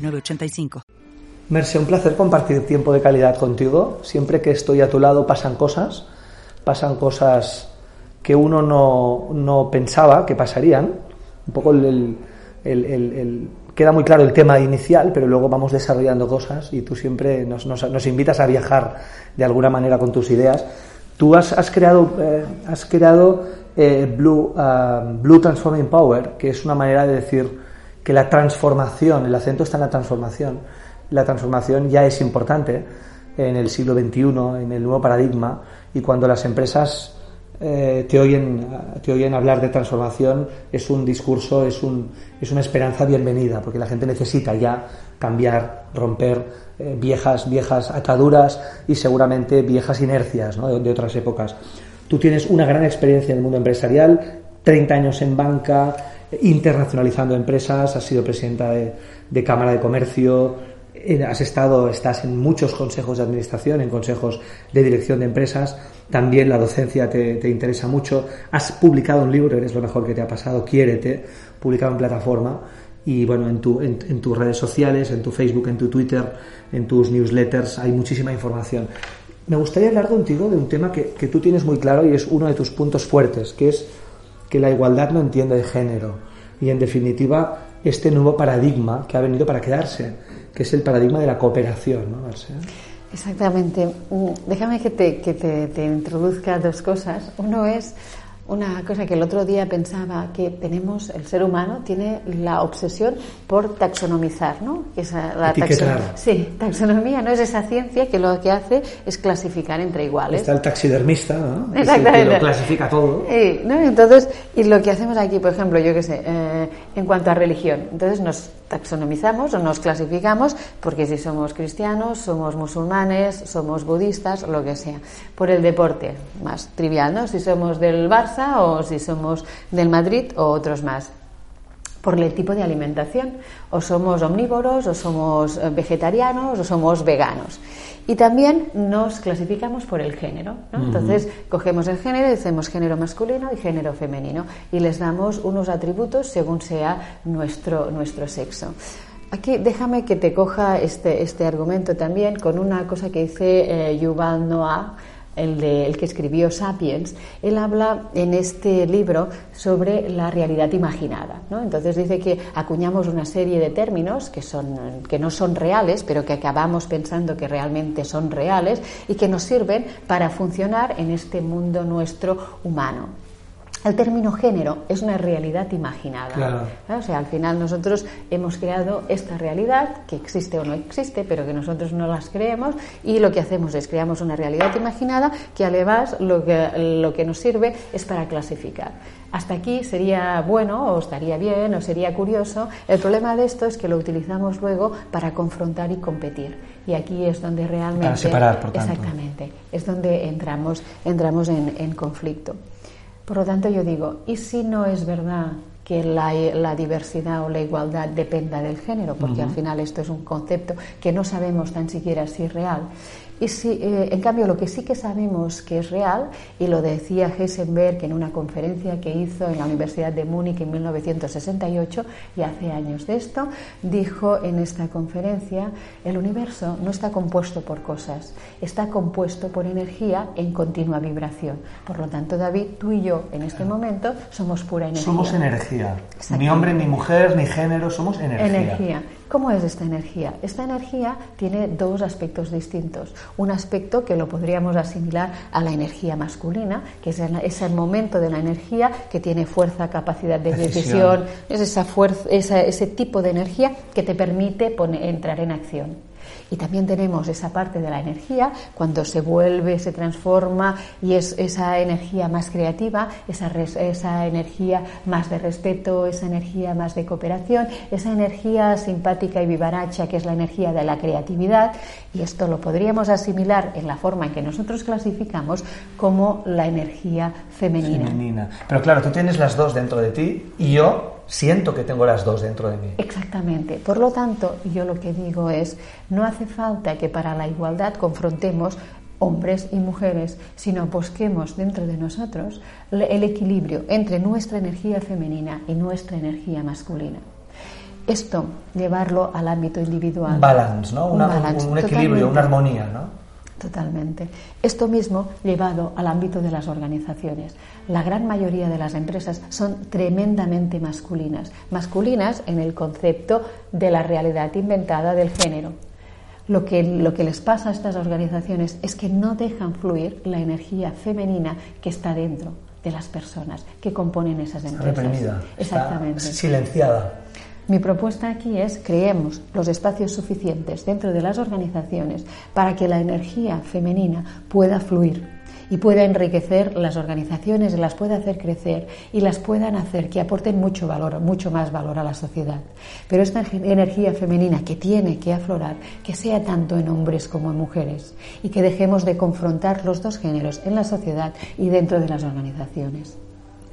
985. Merce, un placer compartir tiempo de calidad contigo. Siempre que estoy a tu lado pasan cosas, pasan cosas que uno no, pensaba que pasarían. Un poco el, queda muy claro el tema inicial, pero luego vamos desarrollando cosas y tú siempre nos, nos, invitas a viajar de alguna manera con tus ideas. Tú has, has creado, eh, has creado eh, Blue, ah, Blue Transforming Power, que es una manera de decir que la transformación, el acento está en la transformación, la transformación ya es importante en el siglo XXI, en el nuevo paradigma, y cuando las empresas eh, te, oyen, te oyen hablar de transformación, es un discurso, es, un, es una esperanza bienvenida, porque la gente necesita ya cambiar, romper eh, viejas, viejas ataduras y seguramente viejas inercias de, otras épocas. Tú tienes una gran experiencia en el mundo empresarial, 30 años en banca, internacionalizando empresas, has sido presidenta de, Cámara de Comercio, eh, has estado, estás en muchos consejos de administración, en consejos de dirección de empresas, también la docencia te, interesa mucho, has publicado un libro, eres lo mejor que te ha pasado, quiérete, publicado en plataforma y bueno, en, tu, en, tus redes sociales, en tu Facebook, en tu Twitter, en tus newsletters hay muchísima información. Me gustaría hablar contigo de un tema que, que tú tienes muy claro y es uno de tus puntos fuertes, que es que la igualdad no entiende de género y en definitiva este nuevo paradigma que ha venido para quedarse, que es el paradigma de la cooperación, ¿no, Exactamente. Mm, déjame que te, que te introduzca dos cosas. Uno es una cosa que el otro día pensaba que tenemos, el ser humano tiene la obsesión por taxonomizar, ¿no? Que es la sí, taxonomía no es esa ciencia que lo que hace es clasificar entre iguales. Está el taxidermista, ¿no? Exactamente. Que lo clasifica todo. Sí, ¿no? Entonces, y lo que hacemos aquí, por ejemplo, yo qué sé, eh, en cuanto a religión, entonces nos taxonomizamos o nos clasificamos porque si somos cristianos, somos musulmanes, somos budistas, lo que sea. Por el deporte, más trivial, ¿no? Si somos del Barça, o si somos del Madrid o otros más por el tipo de alimentación. O somos omnívoros, o somos eh, vegetarianos, o somos veganos. Y también nos clasificamos por el género. Entonces, cogemos el género y decimos género masculino y género femenino. Y les damos unos atributos según sea nuestro, nuestro sexo. Aquí déjame que te coja este, este argumento también con una cosa que dice eh, Yuval Noah el, de, el que escribió Sapiens, él habla en este libro sobre la realidad imaginada. ¿no? Entonces dice que acuñamos una serie de términos que, son, que no son reales, pero que acabamos pensando que realmente son reales y que nos sirven para funcionar en este mundo nuestro humano. El término género es una realidad imaginada. O sea, al final nosotros hemos creado esta realidad que existe o no existe, pero que nosotros no las creemos y lo que hacemos es creamos una realidad imaginada que además lo que, lo que nos sirve es para clasificar. Hasta aquí sería bueno o estaría bien o sería curioso. El problema de esto es que lo utilizamos luego para confrontar y competir. Y aquí es donde realmente... Para separar, por tanto. Exactamente. Es donde entramos, entramos en, en conflicto. Por lo tanto, yo digo, ¿y si no es verdad que la, diversidad o la igualdad dependa del género? Porque al final esto es un concepto que no sabemos tan siquiera si es real. Y si, eh, en cambio, lo que sí que sabemos que es real, y lo decía Heisenberg en una conferencia que hizo en la Universidad de Múnich en 1968, y hace años de esto, dijo en esta conferencia, el universo no está compuesto por cosas, está compuesto por energía en continua vibración. Por lo tanto, David, tú y yo en este momento somos pura energía. Somos energía. Ni hombre, ni mujer, ni género, somos energía. Energía. ¿Cómo es esta energía? Esta energía tiene dos aspectos distintos. Un aspecto que lo podríamos asimilar a la energía masculina, que es el, momento de la energía que tiene fuerza, capacidad de decisión, es esa fuerza, ese tipo de energía que te permite entrar en acción. Y también tenemos esa parte de la energía, cuando se vuelve, se transforma y es esa energía más creativa, esa, esa energía más de respeto, esa energía más de cooperación, esa energía simpática y vivaracha que es la energía de la creatividad. Y esto lo podríamos asimilar en la forma en que nosotros clasificamos como la energía femenina. femenina. Pero claro, tú tienes las dos dentro de ti y yo siento que tengo las dos dentro de mí. Exactamente. Por lo tanto, yo lo que digo es, no hace falta que para la igualdad confrontemos hombres y mujeres, sino busquemos dentro de nosotros el equilibrio entre nuestra energía femenina y nuestra energía masculina. Esto, llevarlo al ámbito individual. Un balance, ¿no? un, equilibrio, una armonía, ¿no? Totalmente. Esto mismo llevado al ámbito de las organizaciones. La gran mayoría de las empresas son tremendamente masculinas. Masculinas en el concepto de la realidad inventada del género. Lo que, lo que les pasa a estas organizaciones es que no dejan fluir la energía femenina que está dentro de las personas que componen esas empresas. reprimida, Exactamente. silenciada. Mi propuesta aquí es creemos los espacios suficientes dentro de las organizaciones para que la energía femenina pueda fluir y pueda enriquecer las organizaciones, las pueda hacer crecer y las puedan hacer que aporten mucho valor, mucho más valor a la sociedad. Pero esta energía femenina que tiene que aflorar, que sea tanto en hombres como en mujeres y que dejemos de confrontar los dos géneros en la sociedad y dentro de las organizaciones.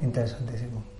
Interesantísimo.